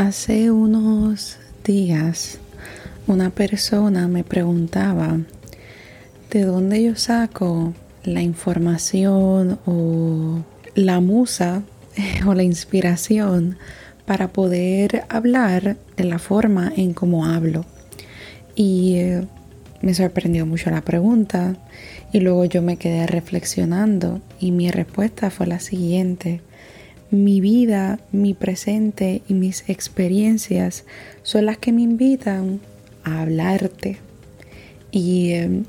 Hace unos días una persona me preguntaba de dónde yo saco la información o la musa o la inspiración para poder hablar de la forma en cómo hablo. Y eh, me sorprendió mucho la pregunta y luego yo me quedé reflexionando y mi respuesta fue la siguiente mi vida, mi presente y mis experiencias son las que me invitan a hablarte y em,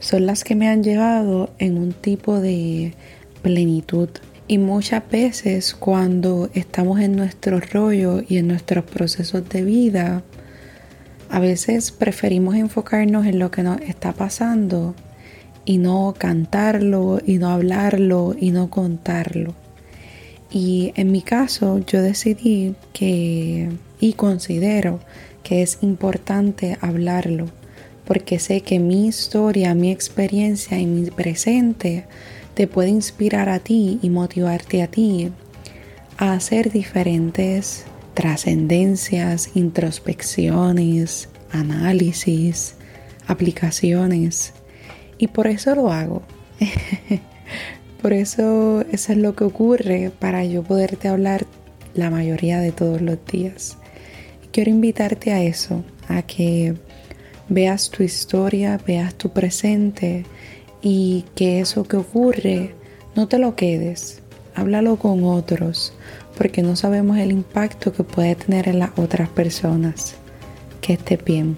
son las que me han llevado en un tipo de plenitud. Y muchas veces cuando estamos en nuestro rollo y en nuestros procesos de vida, a veces preferimos enfocarnos en lo que nos está pasando y no cantarlo y no hablarlo y no contarlo. Y en mi caso yo decidí que y considero que es importante hablarlo porque sé que mi historia, mi experiencia y mi presente te puede inspirar a ti y motivarte a ti a hacer diferentes trascendencias, introspecciones, análisis, aplicaciones. Y por eso lo hago. Por eso eso es lo que ocurre para yo poderte hablar la mayoría de todos los días. Quiero invitarte a eso, a que veas tu historia, veas tu presente y que eso que ocurre no te lo quedes. Háblalo con otros, porque no sabemos el impacto que puede tener en las otras personas. Que esté bien.